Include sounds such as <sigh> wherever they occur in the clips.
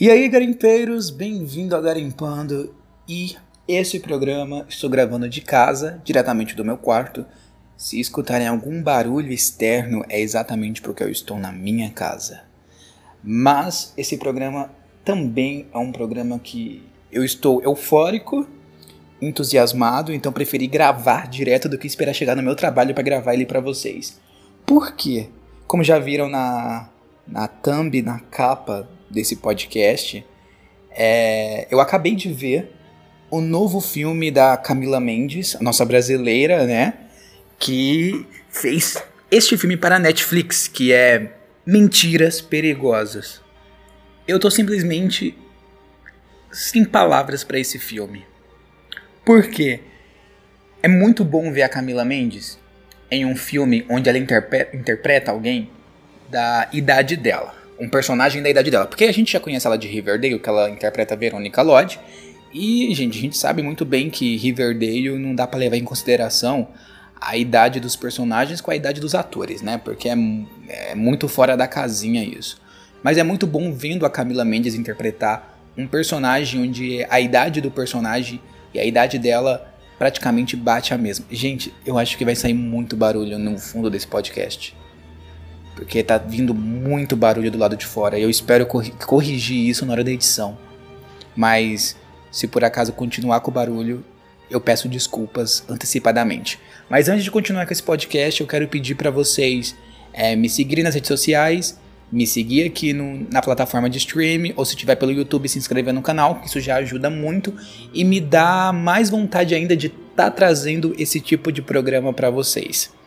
E aí, garimpeiros, bem-vindo a Garimpando. E esse programa estou gravando de casa, diretamente do meu quarto. Se escutarem algum barulho externo, é exatamente porque eu estou na minha casa. Mas esse programa também é um programa que eu estou eufórico, entusiasmado, então preferi gravar direto do que esperar chegar no meu trabalho para gravar ele para vocês. Por quê? Como já viram na, na thumb, na capa desse podcast, é, eu acabei de ver o novo filme da Camila Mendes, a nossa brasileira, né? Que fez este filme para a Netflix, que é Mentiras Perigosas. Eu tô simplesmente sem palavras para esse filme. Por quê? É muito bom ver a Camila Mendes em um filme onde ela interpreta alguém da idade dela um personagem da idade dela. Porque a gente já conhece ela de Riverdale, que ela interpreta a Veronica Lodge. E, gente, a gente sabe muito bem que Riverdale não dá para levar em consideração a idade dos personagens com a idade dos atores, né? Porque é, é muito fora da casinha isso. Mas é muito bom vendo a Camila Mendes interpretar um personagem onde a idade do personagem e a idade dela praticamente bate a mesma. Gente, eu acho que vai sair muito barulho no fundo desse podcast porque tá vindo muito barulho do lado de fora. Eu espero corrigir isso na hora da edição. Mas se por acaso continuar com o barulho, eu peço desculpas antecipadamente. Mas antes de continuar com esse podcast, eu quero pedir para vocês é, me seguirem nas redes sociais, me seguir aqui no, na plataforma de streaming, ou se tiver pelo YouTube, se inscrever no canal, que isso já ajuda muito e me dá mais vontade ainda de estar tá trazendo esse tipo de programa para vocês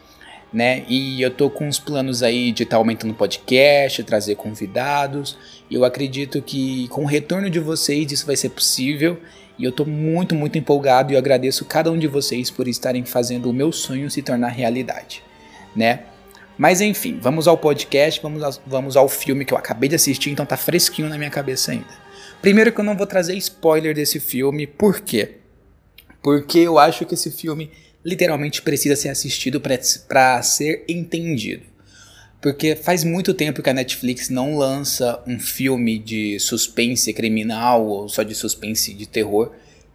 né? E eu tô com uns planos aí de estar tá aumentando o podcast, trazer convidados. Eu acredito que com o retorno de vocês isso vai ser possível. E eu tô muito, muito empolgado e eu agradeço cada um de vocês por estarem fazendo o meu sonho se tornar realidade, né? Mas enfim, vamos ao podcast, vamos vamos ao filme que eu acabei de assistir, então tá fresquinho na minha cabeça ainda. Primeiro que eu não vou trazer spoiler desse filme, por quê? Porque eu acho que esse filme literalmente precisa ser assistido para ser entendido. Porque faz muito tempo que a Netflix não lança um filme de suspense criminal ou só de suspense de terror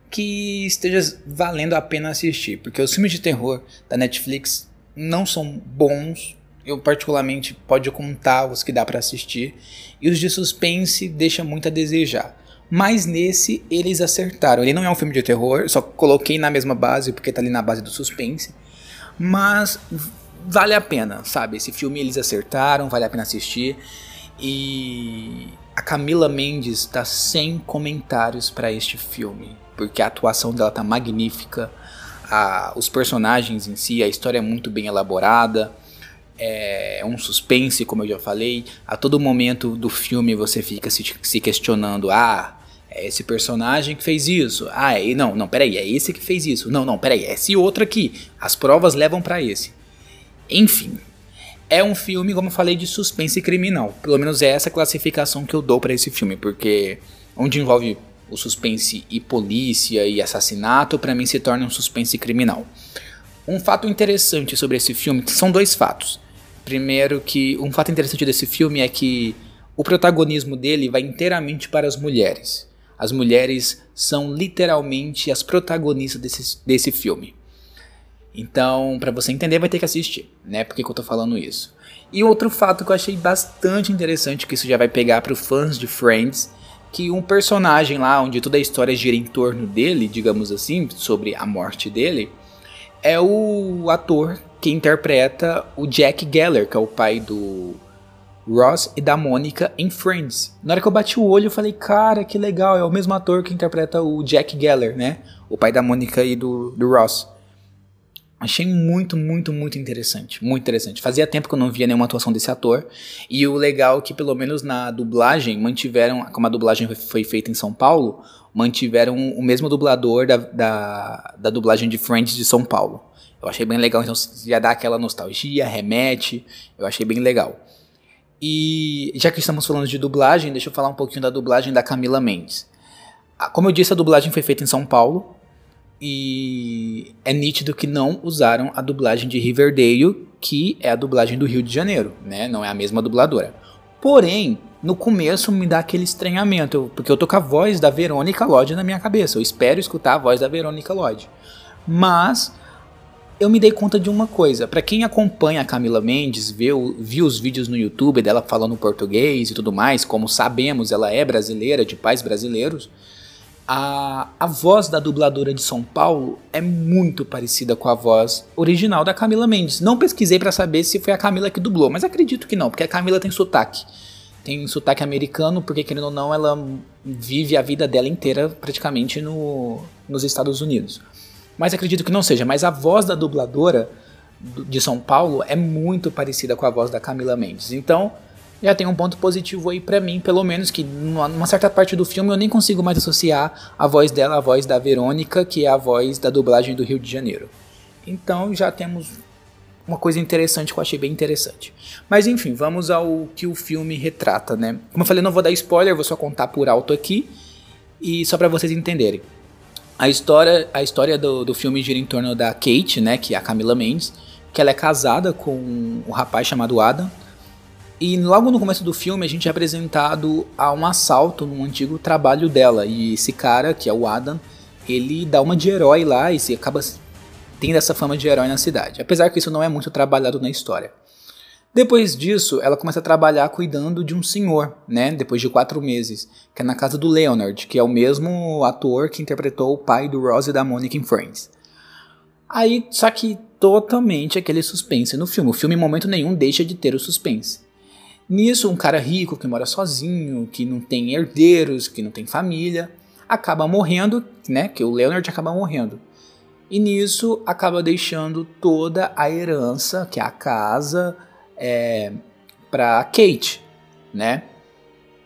que esteja valendo a pena assistir. Porque os filmes de terror da Netflix não são bons. Eu, particularmente, pode contar os que dá para assistir. E os de suspense deixam muito a desejar. Mas nesse eles acertaram. Ele não é um filme de terror, só coloquei na mesma base porque tá ali na base do suspense. Mas vale a pena, sabe? Esse filme eles acertaram, vale a pena assistir. E a Camila Mendes tá sem comentários para este filme, porque a atuação dela tá magnífica. A, os personagens em si, a história é muito bem elaborada é um suspense, como eu já falei. A todo momento do filme você fica se, se questionando: ah, é esse personagem que fez isso. Ah, é, não, não, peraí, é esse que fez isso. Não, não, peraí, é esse outro aqui. As provas levam para esse. Enfim, é um filme, como eu falei, de suspense criminal. Pelo menos é essa classificação que eu dou para esse filme, porque onde envolve o suspense e polícia e assassinato, para mim se torna um suspense criminal. Um fato interessante sobre esse filme são dois fatos. Primeiro que um fato interessante desse filme é que o protagonismo dele vai inteiramente para as mulheres. As mulheres são literalmente as protagonistas desse, desse filme. Então, para você entender, vai ter que assistir, né? Por que, que eu tô falando isso? E outro fato que eu achei bastante interessante, que isso já vai pegar para os fãs de Friends, que um personagem lá, onde toda a história gira em torno dele, digamos assim, sobre a morte dele, é o ator que interpreta o Jack Geller, que é o pai do Ross e da Mônica em Friends. Na hora que eu bati o olho, eu falei, cara, que legal, é o mesmo ator que interpreta o Jack Geller, né? O pai da Mônica e do, do Ross. Achei muito, muito, muito interessante. Muito interessante. Fazia tempo que eu não via nenhuma atuação desse ator. E o legal é que, pelo menos na dublagem, mantiveram. Como a dublagem foi feita em São Paulo, mantiveram o mesmo dublador da, da, da dublagem de Friends de São Paulo. Eu achei bem legal, então já dá aquela nostalgia, remete, eu achei bem legal. E já que estamos falando de dublagem, deixa eu falar um pouquinho da dublagem da Camila Mendes. Como eu disse, a dublagem foi feita em São Paulo e é nítido que não usaram a dublagem de Riverdale, que é a dublagem do Rio de Janeiro, né? Não é a mesma dubladora. Porém, no começo me dá aquele estranhamento, porque eu tô com a voz da Verônica Lodge na minha cabeça. Eu espero escutar a voz da Verônica Lodge. Mas eu me dei conta de uma coisa. Para quem acompanha a Camila Mendes, viu, viu os vídeos no YouTube dela falando português e tudo mais, como sabemos, ela é brasileira, de pais brasileiros. A, a voz da dubladora de São Paulo é muito parecida com a voz original da Camila Mendes. Não pesquisei para saber se foi a Camila que dublou, mas acredito que não, porque a Camila tem sotaque tem sotaque americano, porque querendo ou não, ela vive a vida dela inteira praticamente no, nos Estados Unidos. Mas acredito que não seja, mas a voz da dubladora de São Paulo é muito parecida com a voz da Camila Mendes. Então, já tem um ponto positivo aí para mim, pelo menos que numa certa parte do filme eu nem consigo mais associar a voz dela à voz da Verônica, que é a voz da dublagem do Rio de Janeiro. Então já temos uma coisa interessante que eu achei bem interessante. Mas enfim, vamos ao que o filme retrata, né? Como eu falei, não vou dar spoiler, vou só contar por alto aqui e só para vocês entenderem. A história, a história do, do filme gira em torno da Kate, né, que é a Camila Mendes, que ela é casada com um rapaz chamado Adam. E logo no começo do filme a gente é apresentado a um assalto num antigo trabalho dela. E esse cara, que é o Adam, ele dá uma de herói lá e se acaba tendo essa fama de herói na cidade, apesar que isso não é muito trabalhado na história. Depois disso, ela começa a trabalhar cuidando de um senhor, né? Depois de quatro meses, que é na casa do Leonard, que é o mesmo ator que interpretou o pai do Ross e da Monica em Friends. Aí, só que totalmente aquele suspense no filme. O filme em momento nenhum deixa de ter o suspense. Nisso, um cara rico que mora sozinho, que não tem herdeiros, que não tem família, acaba morrendo, né? Que o Leonard acaba morrendo. E nisso acaba deixando toda a herança, que é a casa, é, para Kate, né?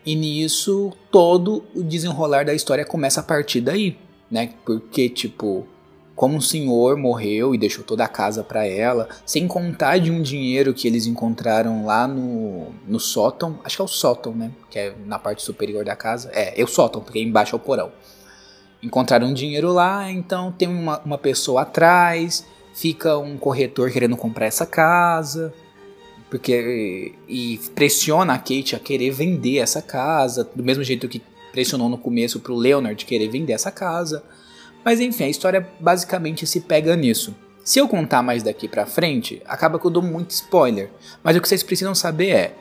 E nisso todo o desenrolar da história começa a partir daí, né? Porque tipo, como o senhor morreu e deixou toda a casa para ela, sem contar de um dinheiro que eles encontraram lá no, no sótão, acho que é o sótão, né? Que é na parte superior da casa. É, é o sótão, porque embaixo é o porão encontraram dinheiro lá, então tem uma, uma pessoa atrás, fica um corretor querendo comprar essa casa, porque e pressiona a Kate a querer vender essa casa, do mesmo jeito que pressionou no começo para o Leonard querer vender essa casa. Mas enfim, a história basicamente se pega nisso. Se eu contar mais daqui pra frente, acaba que eu dou muito spoiler. Mas o que vocês precisam saber é: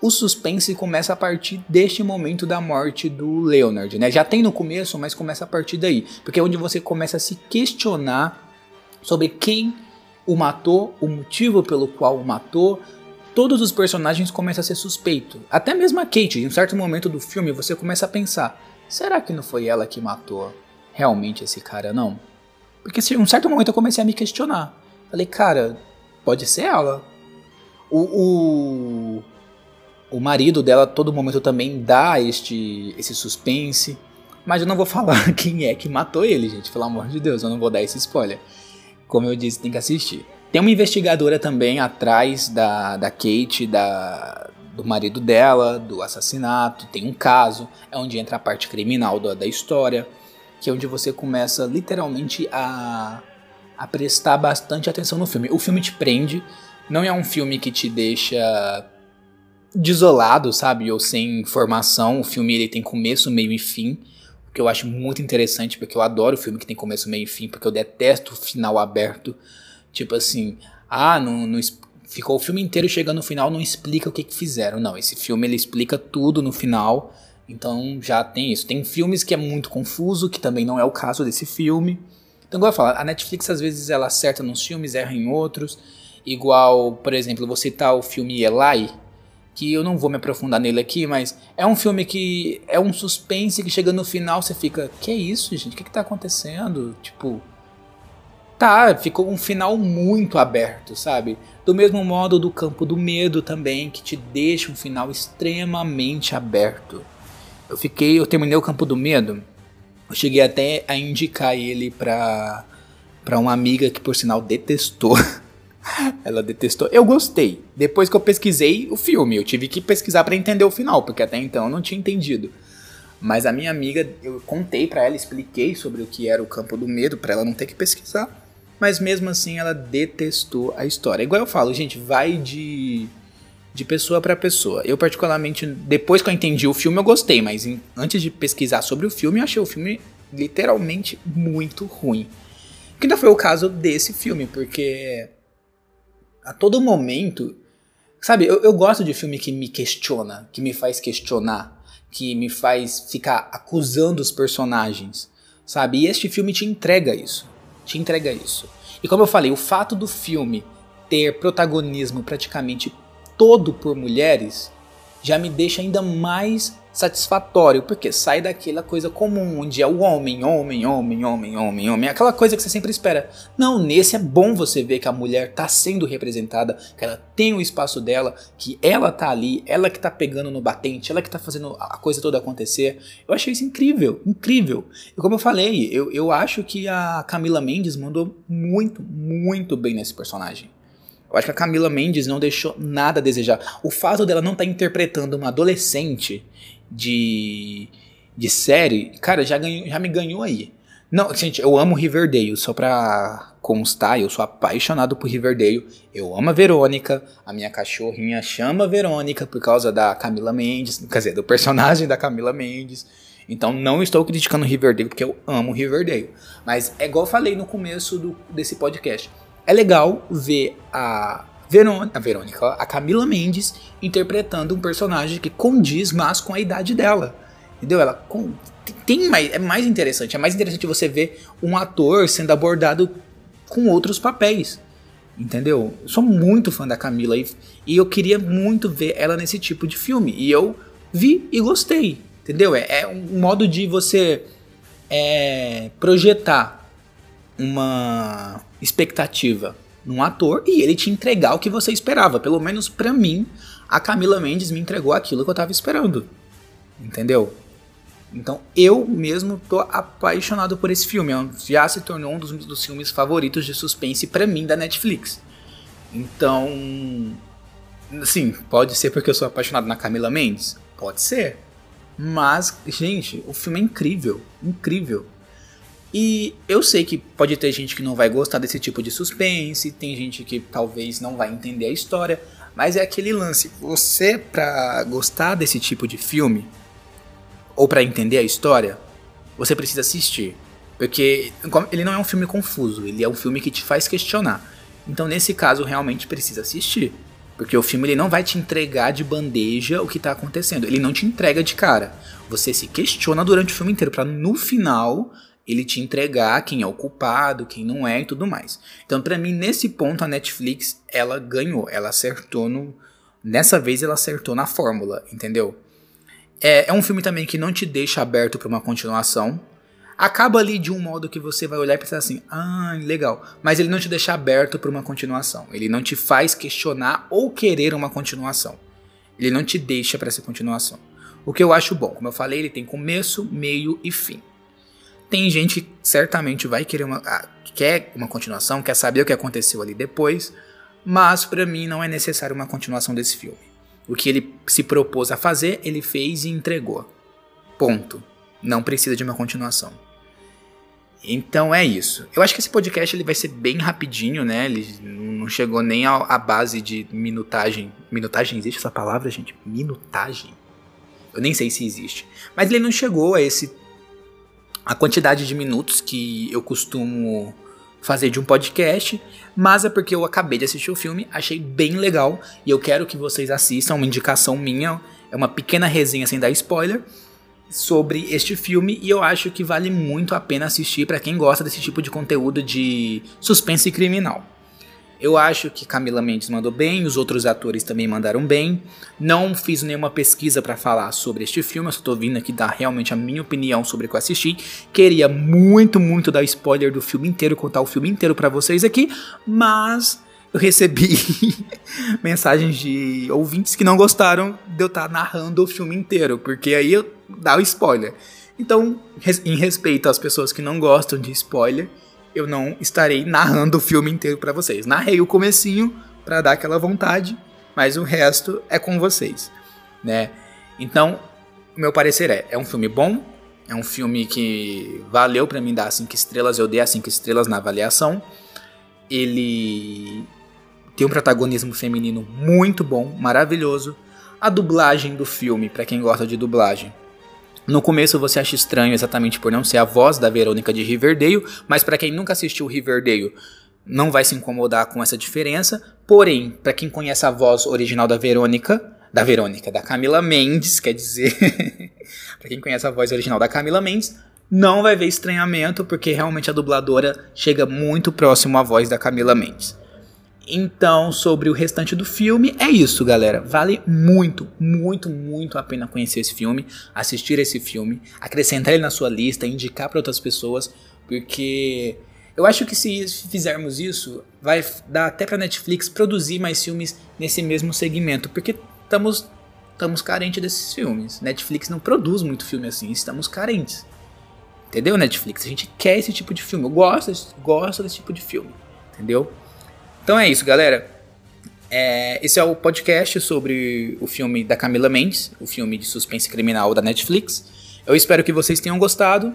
o suspense começa a partir deste momento da morte do Leonard, né? Já tem no começo, mas começa a partir daí, porque é onde você começa a se questionar sobre quem o matou, o motivo pelo qual o matou. Todos os personagens começam a ser suspeitos. Até mesmo a Kate, em um certo momento do filme, você começa a pensar: será que não foi ela que matou realmente esse cara, não? Porque em um certo momento eu comecei a me questionar. Falei, cara, pode ser ela. O, o, o marido dela todo momento também dá este esse suspense. Mas eu não vou <laughs> falar quem é que matou ele, gente. Pelo amor de Deus, eu não vou dar esse spoiler. Como eu disse, tem que assistir. Tem uma investigadora também atrás da, da Kate, da, do marido dela, do assassinato. Tem um caso, é onde entra a parte criminal da, da história, que é onde você começa literalmente a, a prestar bastante atenção no filme. O filme te prende, não é um filme que te deixa desolado, sabe? Ou sem informação. O filme ele tem começo, meio e fim. Que eu acho muito interessante, porque eu adoro filme que tem começo, meio e fim, porque eu detesto o final aberto. Tipo assim, ah, não, não ficou o filme inteiro chegando no final, não explica o que, que fizeram. Não, esse filme ele explica tudo no final. Então já tem isso. Tem filmes que é muito confuso, que também não é o caso desse filme. Então, igual eu falo, a Netflix às vezes ela acerta nos filmes, erra em outros. Igual, por exemplo, você tá o filme Eli, que eu não vou me aprofundar nele aqui, mas é um filme que é um suspense que chega no final você fica, que é isso, gente? O que, que tá acontecendo? Tipo, tá, ficou um final muito aberto, sabe? Do mesmo modo do Campo do Medo também, que te deixa um final extremamente aberto. Eu fiquei, eu terminei o Campo do Medo, eu cheguei até a indicar ele pra, pra uma amiga que por sinal detestou. <laughs> Ela detestou. Eu gostei. Depois que eu pesquisei o filme, eu tive que pesquisar para entender o final, porque até então eu não tinha entendido. Mas a minha amiga, eu contei para ela, expliquei sobre o que era o campo do medo, para ela não ter que pesquisar. Mas mesmo assim ela detestou a história. Igual eu falo, gente, vai de de pessoa para pessoa. Eu, particularmente, depois que eu entendi o filme, eu gostei, mas em, antes de pesquisar sobre o filme, eu achei o filme literalmente muito ruim. Que ainda foi o caso desse filme, porque a todo momento. Sabe, eu, eu gosto de filme que me questiona, que me faz questionar, que me faz ficar acusando os personagens, sabe? E este filme te entrega isso. Te entrega isso. E como eu falei, o fato do filme ter protagonismo praticamente todo por mulheres já me deixa ainda mais satisfatório, porque sai daquela coisa comum, onde é o homem, homem, homem, homem, homem, homem, aquela coisa que você sempre espera. Não, nesse é bom você ver que a mulher tá sendo representada, que ela tem o espaço dela, que ela tá ali, ela que tá pegando no batente, ela que tá fazendo a coisa toda acontecer. Eu achei isso incrível, incrível. E como eu falei, eu, eu acho que a Camila Mendes mandou muito, muito bem nesse personagem. Eu acho que a Camila Mendes não deixou nada a desejar. O fato dela não estar tá interpretando uma adolescente de, de série, cara, já, ganhou, já me ganhou aí. Não, gente, eu amo Riverdale, só pra constar, eu sou apaixonado por Riverdale. Eu amo a Verônica, a minha cachorrinha chama Verônica por causa da Camila Mendes, quer dizer, do personagem da Camila Mendes. Então não estou criticando Riverdale porque eu amo Riverdale. Mas é igual eu falei no começo do, desse podcast. É legal ver a Verônica, a Verônica, a Camila Mendes interpretando um personagem que condiz mais com a idade dela. Entendeu? Ela com, tem mais, é mais interessante, é mais interessante você ver um ator sendo abordado com outros papéis. Entendeu? Eu sou muito fã da Camila e, e eu queria muito ver ela nesse tipo de filme. E eu vi e gostei. Entendeu? É, é um modo de você é, projetar uma expectativa num ator e ele te entregar o que você esperava. Pelo menos para mim, a Camila Mendes me entregou aquilo que eu tava esperando. Entendeu? Então eu mesmo tô apaixonado por esse filme. É já se tornou um dos, dos filmes favoritos de suspense para mim da Netflix. Então, assim, pode ser porque eu sou apaixonado na Camila Mendes? Pode ser. Mas, gente, o filme é incrível, incrível. E eu sei que pode ter gente que não vai gostar desse tipo de suspense, tem gente que talvez não vai entender a história, mas é aquele lance, você para gostar desse tipo de filme ou para entender a história, você precisa assistir, porque ele não é um filme confuso, ele é um filme que te faz questionar. Então nesse caso realmente precisa assistir, porque o filme ele não vai te entregar de bandeja o que está acontecendo, ele não te entrega de cara. Você se questiona durante o filme inteiro para no final ele te entregar quem é o culpado, quem não é e tudo mais. Então, para mim, nesse ponto, a Netflix, ela ganhou, ela acertou no... Nessa vez, ela acertou na fórmula, entendeu? É, é um filme também que não te deixa aberto para uma continuação. Acaba ali de um modo que você vai olhar e pensar assim, ah, legal. Mas ele não te deixa aberto para uma continuação. Ele não te faz questionar ou querer uma continuação. Ele não te deixa para essa continuação. O que eu acho bom, como eu falei, ele tem começo, meio e fim. Tem gente que certamente vai querer uma. Ah, quer uma continuação, quer saber o que aconteceu ali depois, mas para mim não é necessário uma continuação desse filme. O que ele se propôs a fazer, ele fez e entregou. Ponto. Não precisa de uma continuação. Então é isso. Eu acho que esse podcast ele vai ser bem rapidinho, né? Ele não chegou nem à base de minutagem. Minutagem existe essa palavra, gente? Minutagem? Eu nem sei se existe. Mas ele não chegou a esse a quantidade de minutos que eu costumo fazer de um podcast, mas é porque eu acabei de assistir o filme, achei bem legal e eu quero que vocês assistam, uma indicação minha, é uma pequena resenha sem dar spoiler sobre este filme e eu acho que vale muito a pena assistir para quem gosta desse tipo de conteúdo de suspense criminal. Eu acho que Camila Mendes mandou bem, os outros atores também mandaram bem. Não fiz nenhuma pesquisa para falar sobre este filme, eu só tô vindo aqui dar realmente a minha opinião sobre o que eu assisti. Queria muito, muito dar spoiler do filme inteiro, contar o filme inteiro para vocês aqui, mas eu recebi <laughs> mensagens de ouvintes que não gostaram de eu estar tá narrando o filme inteiro, porque aí eu dá o spoiler. Então, em respeito às pessoas que não gostam de spoiler, eu não estarei narrando o filme inteiro para vocês. Narrei o comecinho para dar aquela vontade, mas o resto é com vocês, né? Então, meu parecer é, é um filme bom, é um filme que valeu para mim dar 5 estrelas, eu dei as 5 estrelas na avaliação. Ele tem um protagonismo feminino muito bom, maravilhoso. A dublagem do filme, para quem gosta de dublagem. No começo você acha estranho exatamente por não ser a voz da Verônica de Riverdale, mas para quem nunca assistiu Riverdale, não vai se incomodar com essa diferença. Porém, para quem conhece a voz original da Verônica, da Verônica, da Camila Mendes, quer dizer, <laughs> para quem conhece a voz original da Camila Mendes, não vai ver estranhamento, porque realmente a dubladora chega muito próximo à voz da Camila Mendes. Então, sobre o restante do filme, é isso, galera. Vale muito, muito, muito a pena conhecer esse filme, assistir esse filme, acrescentar ele na sua lista, indicar para outras pessoas, porque eu acho que se fizermos isso, vai dar até para Netflix produzir mais filmes nesse mesmo segmento, porque estamos estamos carentes desses filmes. Netflix não produz muito filme assim, estamos carentes. Entendeu, Netflix? A gente quer esse tipo de filme. Eu gosto, gosto desse tipo de filme. Entendeu? Então é isso, galera. É, esse é o podcast sobre o filme da Camila Mendes, o filme de suspense criminal da Netflix. Eu espero que vocês tenham gostado.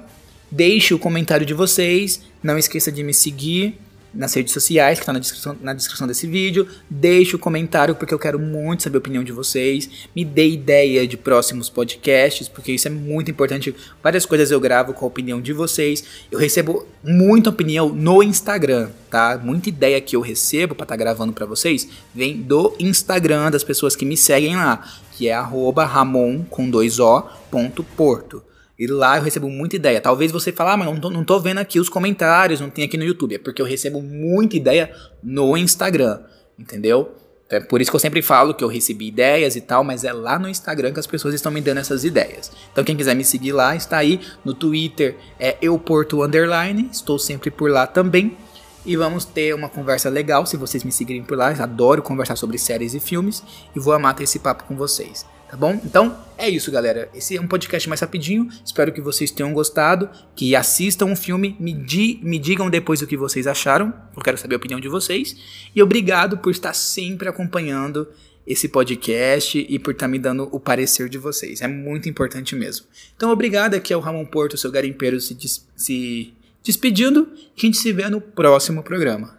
Deixe o comentário de vocês. Não esqueça de me seguir nas redes sociais, que está na descrição, na descrição desse vídeo. Deixe o comentário, porque eu quero muito saber a opinião de vocês. Me dê ideia de próximos podcasts, porque isso é muito importante. Várias coisas eu gravo com a opinião de vocês. Eu recebo muita opinião no Instagram, tá? Muita ideia que eu recebo para estar tá gravando para vocês vem do Instagram das pessoas que me seguem lá, que é ramon com dois o, ponto porto. E lá eu recebo muita ideia. Talvez você fale, ah, mas não tô, não tô vendo aqui os comentários, não tem aqui no YouTube. É porque eu recebo muita ideia no Instagram, entendeu? Então é por isso que eu sempre falo que eu recebi ideias e tal, mas é lá no Instagram que as pessoas estão me dando essas ideias. Então quem quiser me seguir lá, está aí. No Twitter é euporto estou sempre por lá também. E vamos ter uma conversa legal se vocês me seguirem por lá. Adoro conversar sobre séries e filmes e vou amar ter esse papo com vocês. Tá bom? Então é isso, galera. Esse é um podcast mais rapidinho. Espero que vocês tenham gostado, que assistam o um filme, me, di me digam depois o que vocês acharam. Eu quero saber a opinião de vocês. E obrigado por estar sempre acompanhando esse podcast e por estar me dando o parecer de vocês. É muito importante mesmo. Então, obrigado. Aqui é o Ramon Porto, seu garimpeiro, se, des se despedindo. A gente se vê no próximo programa.